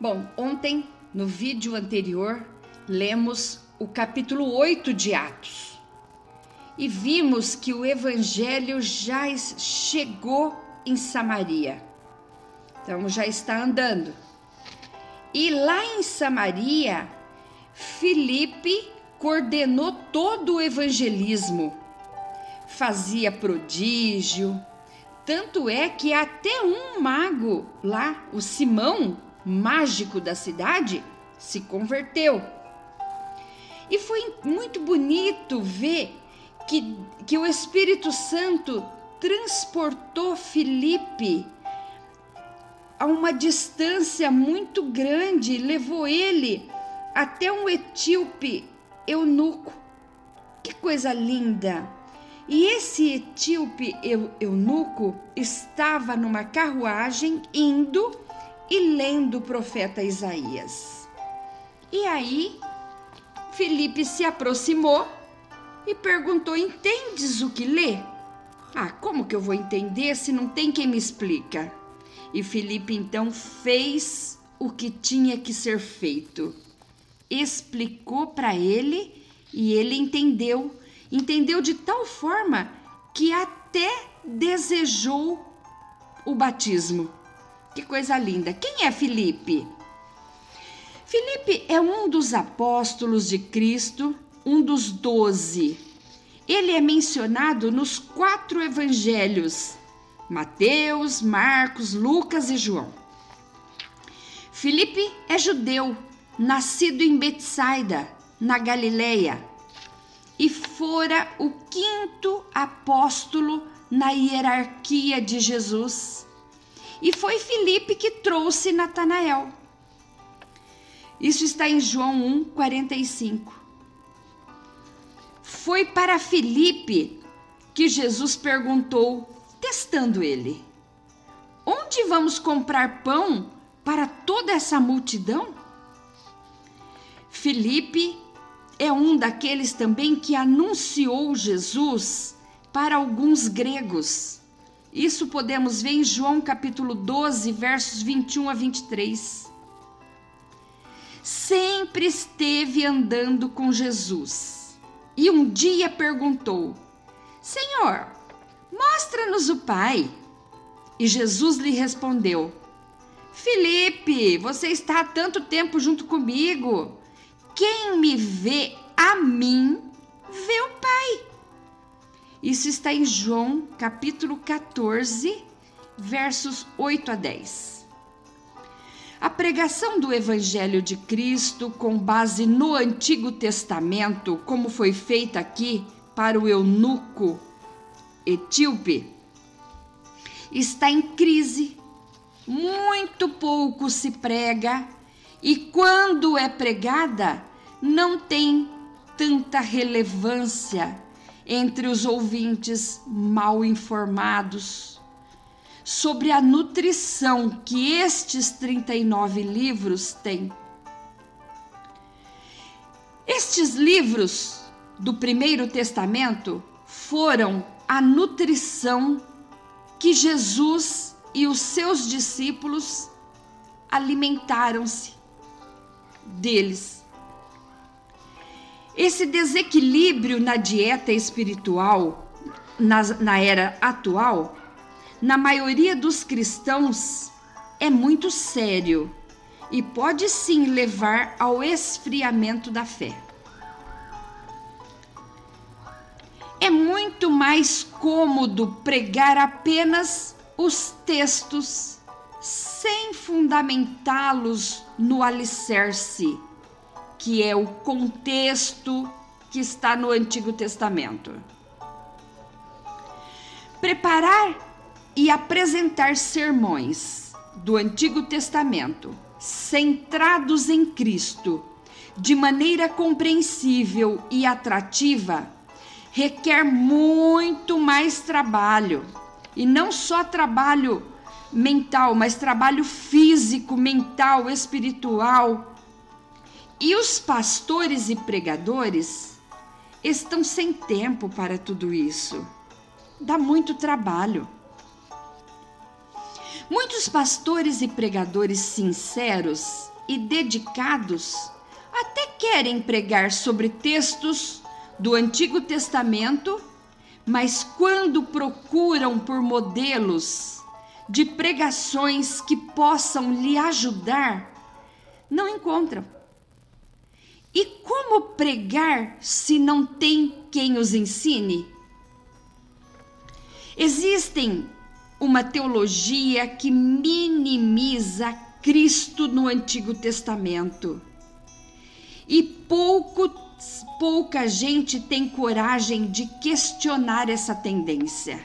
Bom, ontem, no vídeo anterior, lemos o capítulo 8 de Atos e vimos que o evangelho já chegou em Samaria. Então já está andando. E lá em Samaria, Filipe coordenou todo o evangelismo. Fazia prodígio, tanto é que até um mago lá, o Simão, mágico da cidade, se converteu. E foi muito bonito ver que, que o Espírito Santo transportou Felipe a uma distância muito grande, levou ele até um etíope eunuco. Que coisa linda! E esse etíope eunuco estava numa carruagem indo e lendo o profeta Isaías. E aí, Felipe se aproximou e perguntou: Entendes o que lê? Ah, como que eu vou entender se não tem quem me explica? E Felipe então fez o que tinha que ser feito. Explicou para ele e ele entendeu. Entendeu de tal forma que até desejou o batismo. Que coisa linda. Quem é Filipe? Filipe é um dos apóstolos de Cristo, um dos doze. Ele é mencionado nos quatro evangelhos: Mateus, Marcos, Lucas e João. Filipe é judeu, nascido em Betsaida, na Galileia, e fora o quinto apóstolo na hierarquia de Jesus e foi Filipe que trouxe Natanael. Isso está em João 1, 45. Foi para Filipe que Jesus perguntou, testando ele: Onde vamos comprar pão para toda essa multidão? Filipe é um daqueles também que anunciou Jesus para alguns gregos. Isso podemos ver em João capítulo 12, versos 21 a 23. Sempre esteve andando com Jesus e um dia perguntou: Senhor, mostra-nos o Pai. E Jesus lhe respondeu: Felipe, você está há tanto tempo junto comigo. Quem me vê a mim, vê o Pai. Isso está em João, capítulo 14, versos 8 a 10. A pregação do Evangelho de Cristo, com base no Antigo Testamento, como foi feita aqui para o eunuco etíope, está em crise. Muito pouco se prega e, quando é pregada, não tem tanta relevância entre os ouvintes mal informados sobre a nutrição que estes 39 livros têm. Estes livros do Primeiro Testamento foram a nutrição que Jesus e os seus discípulos alimentaram-se deles. Esse desequilíbrio na dieta espiritual, na, na era atual, na maioria dos cristãos, é muito sério e pode sim levar ao esfriamento da fé. É muito mais cômodo pregar apenas os textos sem fundamentá-los no alicerce que é o contexto que está no Antigo Testamento. Preparar e apresentar sermões do Antigo Testamento centrados em Cristo de maneira compreensível e atrativa requer muito mais trabalho. E não só trabalho mental, mas trabalho físico, mental, espiritual, e os pastores e pregadores estão sem tempo para tudo isso. Dá muito trabalho. Muitos pastores e pregadores sinceros e dedicados até querem pregar sobre textos do Antigo Testamento, mas quando procuram por modelos de pregações que possam lhe ajudar, não encontram. E como pregar se não tem quem os ensine? Existem uma teologia que minimiza Cristo no Antigo Testamento. E pouco, pouca gente tem coragem de questionar essa tendência.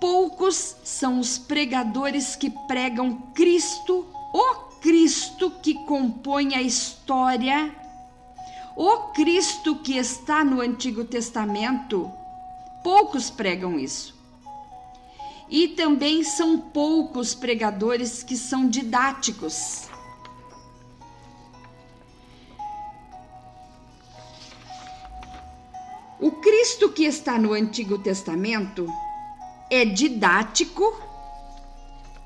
Poucos são os pregadores que pregam Cristo, o Cristo que compõe a história, o Cristo que está no Antigo Testamento. Poucos pregam isso. E também são poucos pregadores que são didáticos. O Cristo que está no Antigo Testamento é didático,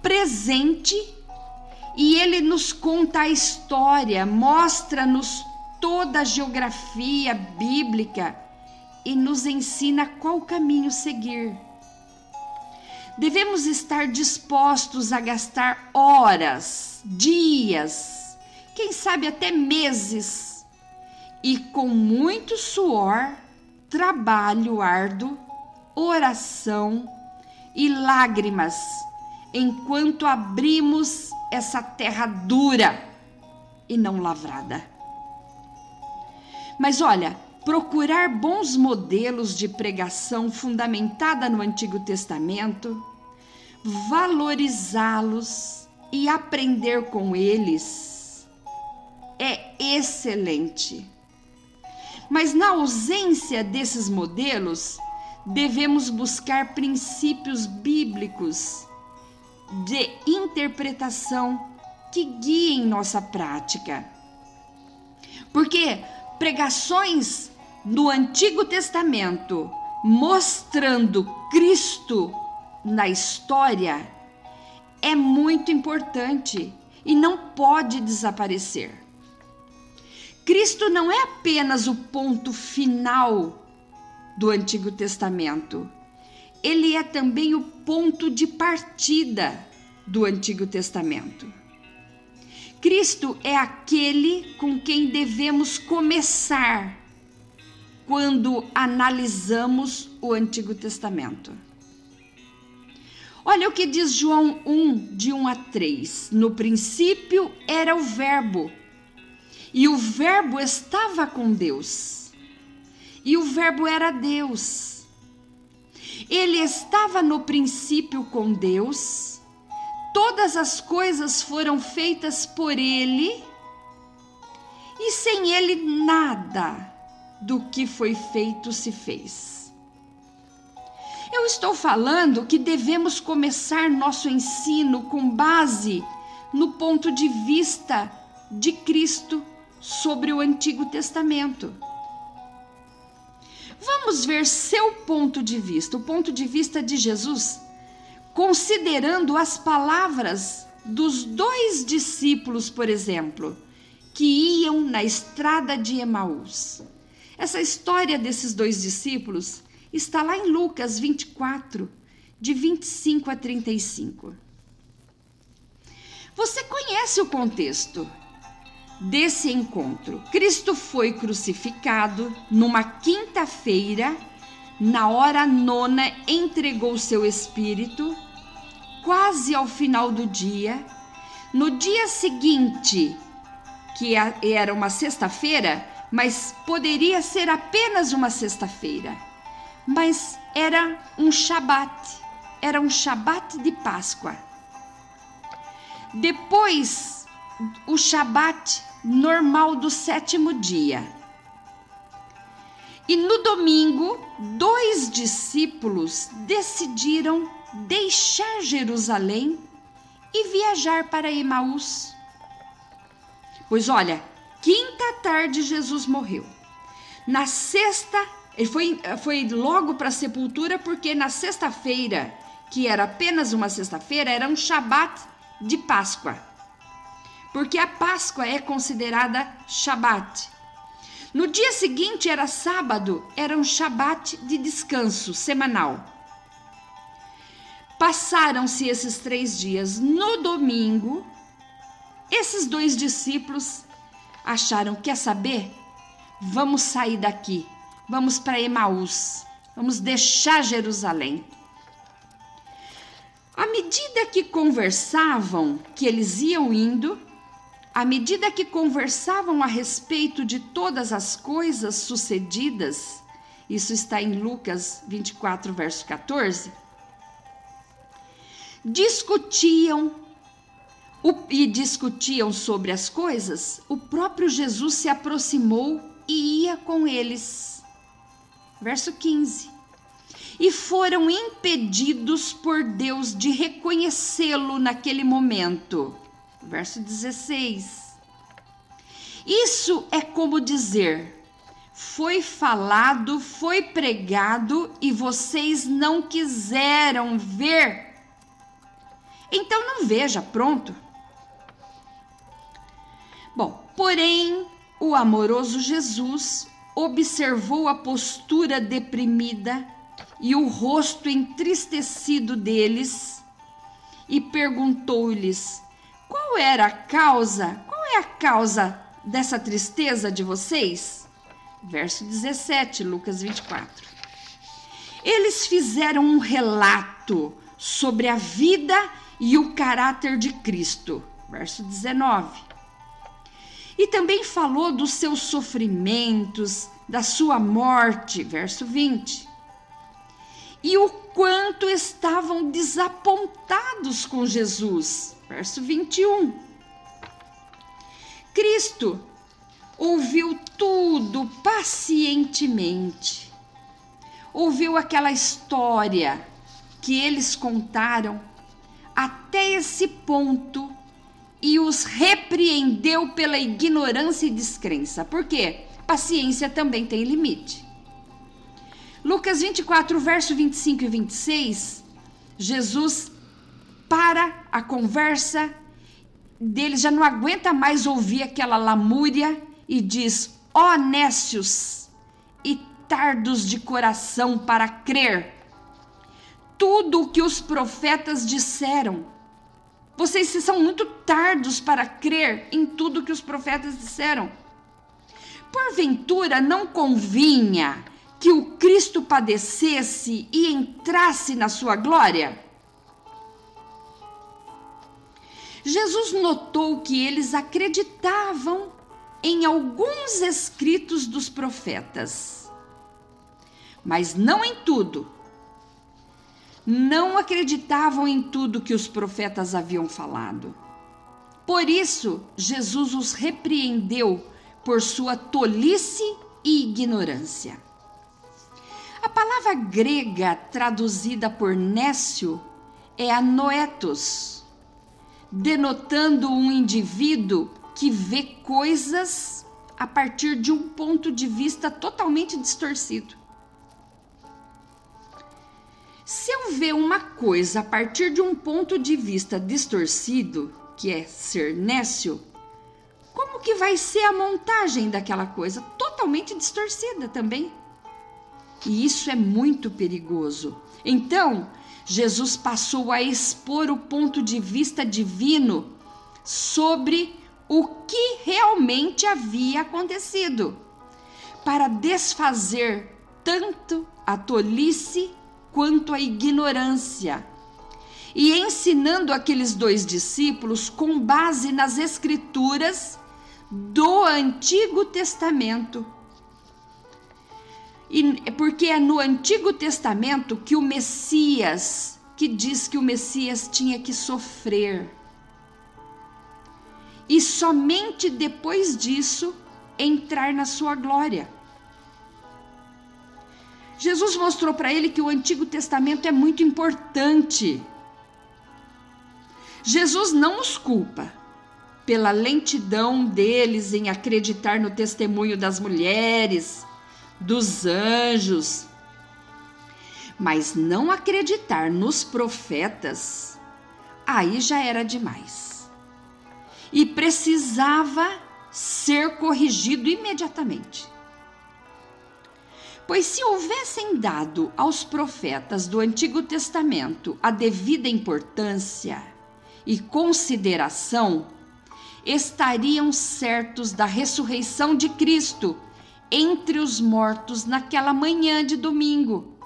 presente e ele nos conta a história, mostra-nos toda a geografia bíblica e nos ensina qual caminho seguir. Devemos estar dispostos a gastar horas, dias, quem sabe até meses, e com muito suor, trabalho árduo, oração e lágrimas, enquanto abrimos essa terra dura e não lavrada. Mas olha, procurar bons modelos de pregação fundamentada no Antigo Testamento, valorizá-los e aprender com eles é excelente. Mas na ausência desses modelos, devemos buscar princípios bíblicos de interpretação que guiem nossa prática. Porque pregações no Antigo Testamento mostrando Cristo na história é muito importante e não pode desaparecer. Cristo não é apenas o ponto final do Antigo Testamento, ele é também o ponto de partida do Antigo Testamento. Cristo é aquele com quem devemos começar quando analisamos o Antigo Testamento. Olha o que diz João 1, de 1 a 3. No princípio era o Verbo, e o Verbo estava com Deus, e o Verbo era Deus. Ele estava no princípio com Deus, todas as coisas foram feitas por Ele, e sem Ele nada do que foi feito se fez. Eu estou falando que devemos começar nosso ensino com base no ponto de vista de Cristo sobre o Antigo Testamento. Vamos ver seu ponto de vista, o ponto de vista de Jesus, considerando as palavras dos dois discípulos, por exemplo, que iam na estrada de Emaús. Essa história desses dois discípulos está lá em Lucas 24, de 25 a 35. Você conhece o contexto desse encontro. Cristo foi crucificado numa quinta-feira, na hora nona, entregou seu espírito, quase ao final do dia. No dia seguinte, que era uma sexta-feira, mas poderia ser apenas uma sexta-feira. Mas era um Shabat, era um Shabat de Páscoa. Depois, o Shabat normal do sétimo dia. E no domingo, dois discípulos decidiram deixar Jerusalém e viajar para Emaús. Pois olha, quinta tarde Jesus morreu. Na sexta, ele foi, foi logo para a sepultura, porque na sexta-feira, que era apenas uma sexta-feira, era um Shabat de Páscoa. Porque a Páscoa é considerada Shabat. No dia seguinte era sábado, era um Shabat de descanso semanal. Passaram-se esses três dias. No domingo, esses dois discípulos acharam: quer saber? Vamos sair daqui, vamos para Emaús, vamos deixar Jerusalém. À medida que conversavam, que eles iam indo, à medida que conversavam a respeito de todas as coisas sucedidas, isso está em Lucas 24, verso 14, discutiam e discutiam sobre as coisas, o próprio Jesus se aproximou e ia com eles. Verso 15 e foram impedidos por Deus de reconhecê-lo naquele momento. Verso 16. Isso é como dizer: foi falado, foi pregado e vocês não quiseram ver. Então não veja, pronto. Bom, porém, o amoroso Jesus observou a postura deprimida e o rosto entristecido deles e perguntou-lhes: Qual era a causa? Qual é a causa dessa tristeza de vocês? Verso 17, Lucas 24. Eles fizeram um relato sobre a vida e o caráter de Cristo. Verso 19. E também falou dos seus sofrimentos, da sua morte. Verso 20 e o quanto estavam desapontados com Jesus. Verso 21. Cristo ouviu tudo pacientemente. Ouviu aquela história que eles contaram até esse ponto e os repreendeu pela ignorância e descrença. Por quê? Paciência também tem limite. Lucas 24, verso 25 e 26, Jesus para a conversa dele, já não aguenta mais ouvir aquela lamúria e diz: Ó oh, nécios e tardos de coração para crer, tudo o que os profetas disseram. Vocês são muito tardos para crer em tudo que os profetas disseram. Porventura não convinha que o Cristo padecesse e entrasse na sua glória? Jesus notou que eles acreditavam em alguns escritos dos profetas, mas não em tudo. Não acreditavam em tudo que os profetas haviam falado. Por isso, Jesus os repreendeu por sua tolice e ignorância. A palavra grega traduzida por nécio é anoetos, denotando um indivíduo que vê coisas a partir de um ponto de vista totalmente distorcido. Se eu ver uma coisa a partir de um ponto de vista distorcido, que é ser nécio, como que vai ser a montagem daquela coisa? Totalmente distorcida também. E isso é muito perigoso. Então, Jesus passou a expor o ponto de vista divino sobre o que realmente havia acontecido, para desfazer tanto a tolice quanto a ignorância. E ensinando aqueles dois discípulos com base nas escrituras do Antigo Testamento e é porque é no Antigo Testamento que o Messias, que diz que o Messias tinha que sofrer. E somente depois disso entrar na sua glória. Jesus mostrou para ele que o Antigo Testamento é muito importante. Jesus não os culpa pela lentidão deles em acreditar no testemunho das mulheres dos anjos. Mas não acreditar nos profetas, aí já era demais. E precisava ser corrigido imediatamente. Pois se houvessem dado aos profetas do Antigo Testamento a devida importância e consideração, estariam certos da ressurreição de Cristo entre os mortos naquela manhã de domingo,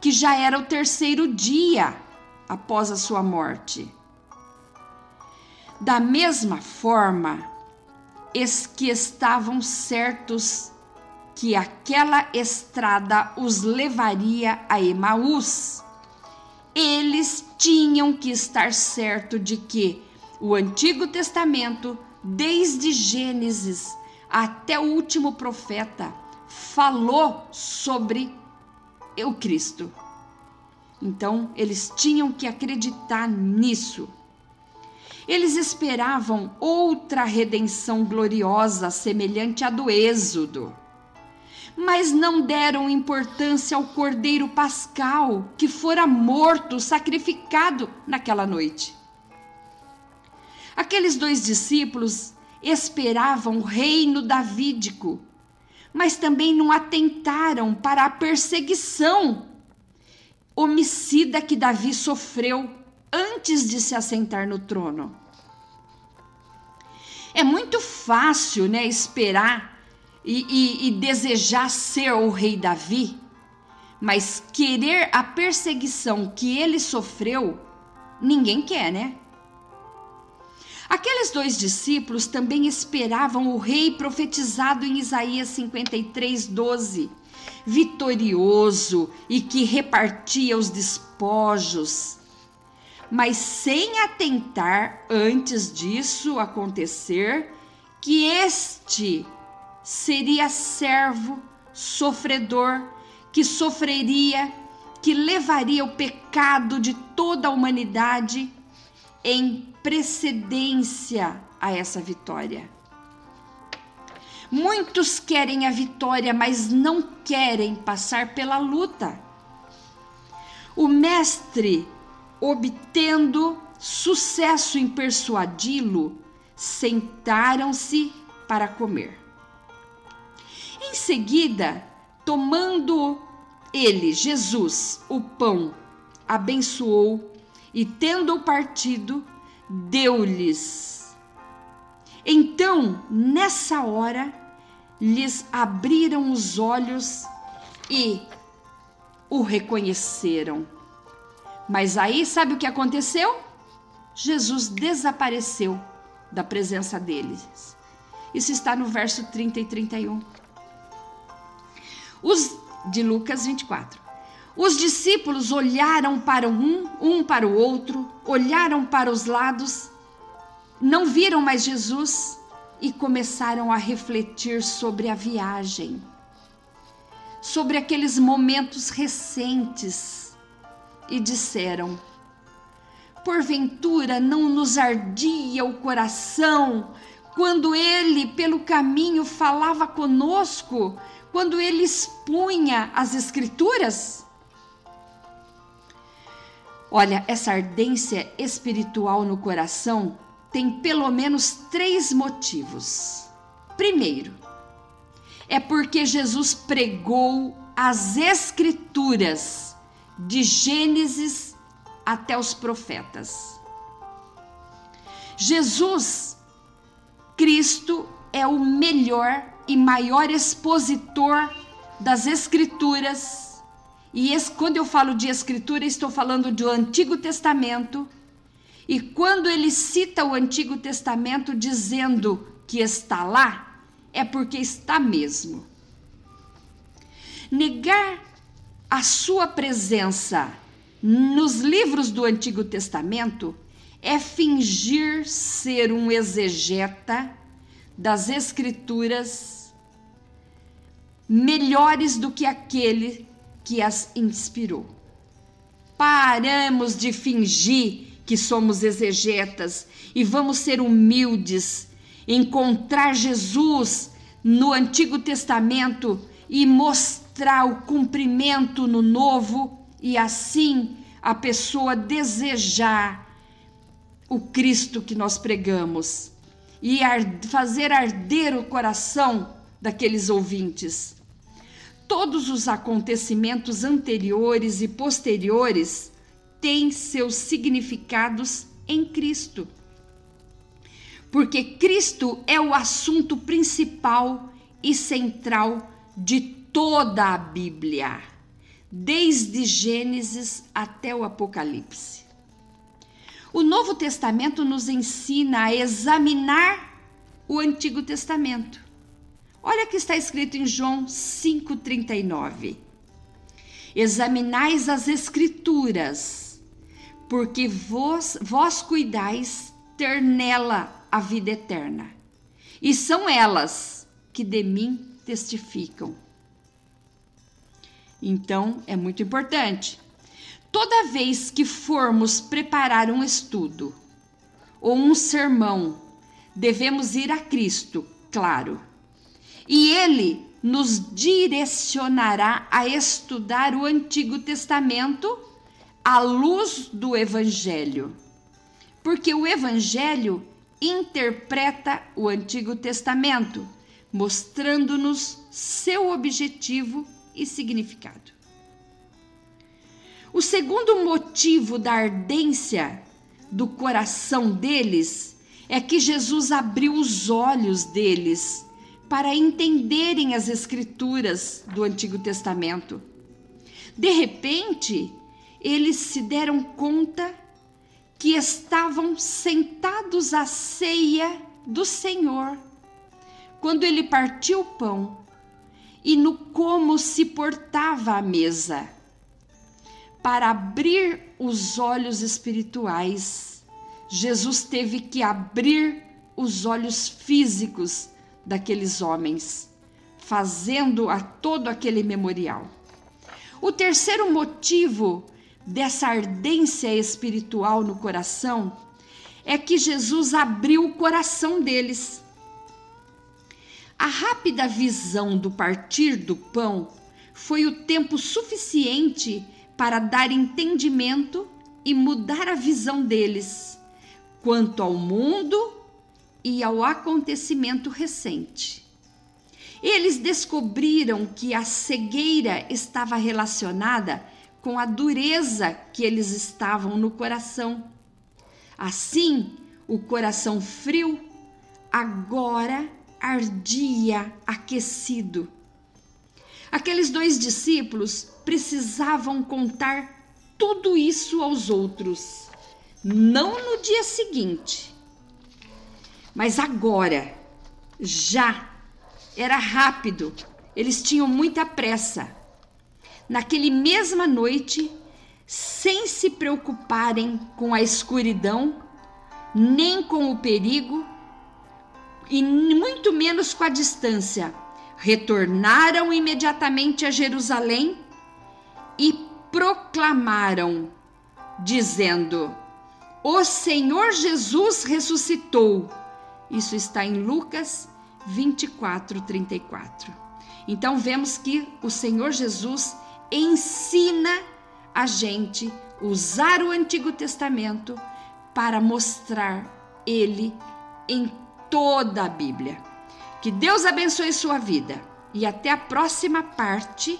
que já era o terceiro dia após a sua morte. Da mesma forma, es que estavam certos que aquela estrada os levaria a Emaús. Eles tinham que estar certo de que o Antigo Testamento, desde Gênesis até o último profeta, falou sobre o Cristo. Então, eles tinham que acreditar nisso. Eles esperavam outra redenção gloriosa, semelhante à do Êxodo. Mas não deram importância ao cordeiro pascal que fora morto, sacrificado naquela noite. Aqueles dois discípulos esperavam o reino davídico, mas também não atentaram para a perseguição homicida que Davi sofreu antes de se assentar no trono. É muito fácil, né, esperar e, e, e desejar ser o rei Davi, mas querer a perseguição que ele sofreu, ninguém quer, né? Aqueles dois discípulos também esperavam o rei profetizado em Isaías 53, 12, vitorioso e que repartia os despojos, mas sem atentar antes disso acontecer que este seria servo, sofredor, que sofreria, que levaria o pecado de toda a humanidade em precedência a essa vitória. Muitos querem a vitória, mas não querem passar pela luta. O mestre, obtendo sucesso em persuadi-lo, sentaram-se para comer. Em seguida, tomando ele, Jesus, o pão, abençoou e, tendo-o partido, deu-lhes. Então, nessa hora, lhes abriram os olhos e o reconheceram. Mas aí, sabe o que aconteceu? Jesus desapareceu da presença deles. Isso está no verso 30 e 31. Os de Lucas 24. Os discípulos olharam para um, um para o outro, olharam para os lados, não viram mais Jesus e começaram a refletir sobre a viagem, sobre aqueles momentos recentes e disseram: Porventura não nos ardia o coração quando ele pelo caminho falava conosco, quando ele expunha as Escrituras? Olha, essa ardência espiritual no coração tem pelo menos três motivos. Primeiro, é porque Jesus pregou as Escrituras, de Gênesis até os profetas. Jesus, Cristo, é o melhor e maior expositor das Escrituras e quando eu falo de escritura, estou falando do Antigo Testamento. E quando ele cita o Antigo Testamento dizendo que está lá, é porque está mesmo. Negar a sua presença nos livros do Antigo Testamento é fingir ser um exegeta das Escrituras melhores do que aquele que as inspirou. Paramos de fingir que somos exegetas e vamos ser humildes, encontrar Jesus no Antigo Testamento e mostrar o cumprimento no novo e assim a pessoa desejar o Cristo que nós pregamos e fazer arder o coração daqueles ouvintes. Todos os acontecimentos anteriores e posteriores têm seus significados em Cristo. Porque Cristo é o assunto principal e central de toda a Bíblia, desde Gênesis até o Apocalipse. O Novo Testamento nos ensina a examinar o Antigo Testamento. Olha que está escrito em João 5,39. Examinais as Escrituras, porque vós, vós cuidais ter nela a vida eterna. E são elas que de mim testificam. Então, é muito importante. Toda vez que formos preparar um estudo ou um sermão, devemos ir a Cristo, claro. E ele nos direcionará a estudar o Antigo Testamento à luz do Evangelho. Porque o Evangelho interpreta o Antigo Testamento, mostrando-nos seu objetivo e significado. O segundo motivo da ardência do coração deles é que Jesus abriu os olhos deles para entenderem as Escrituras do Antigo Testamento. De repente, eles se deram conta que estavam sentados à ceia do Senhor, quando ele partiu o pão e no como se portava a mesa para abrir os olhos espirituais, Jesus teve que abrir os olhos físicos daqueles homens, fazendo a todo aquele memorial. O terceiro motivo dessa ardência espiritual no coração é que Jesus abriu o coração deles. A rápida visão do partir do pão foi o tempo suficiente para dar entendimento e mudar a visão deles quanto ao mundo e ao acontecimento recente. Eles descobriram que a cegueira estava relacionada com a dureza que eles estavam no coração. Assim, o coração frio agora ardia aquecido Aqueles dois discípulos precisavam contar tudo isso aos outros, não no dia seguinte, mas agora, já. Era rápido, eles tinham muita pressa. Naquele mesma noite, sem se preocuparem com a escuridão, nem com o perigo, e muito menos com a distância, retornaram imediatamente a Jerusalém e proclamaram, dizendo: O Senhor Jesus ressuscitou. Isso está em Lucas 24, 34. Então vemos que o Senhor Jesus ensina a gente usar o Antigo Testamento para mostrar ele em toda a Bíblia. Que Deus abençoe sua vida e até a próxima parte,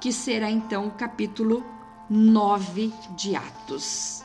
que será então o capítulo 9 de Atos.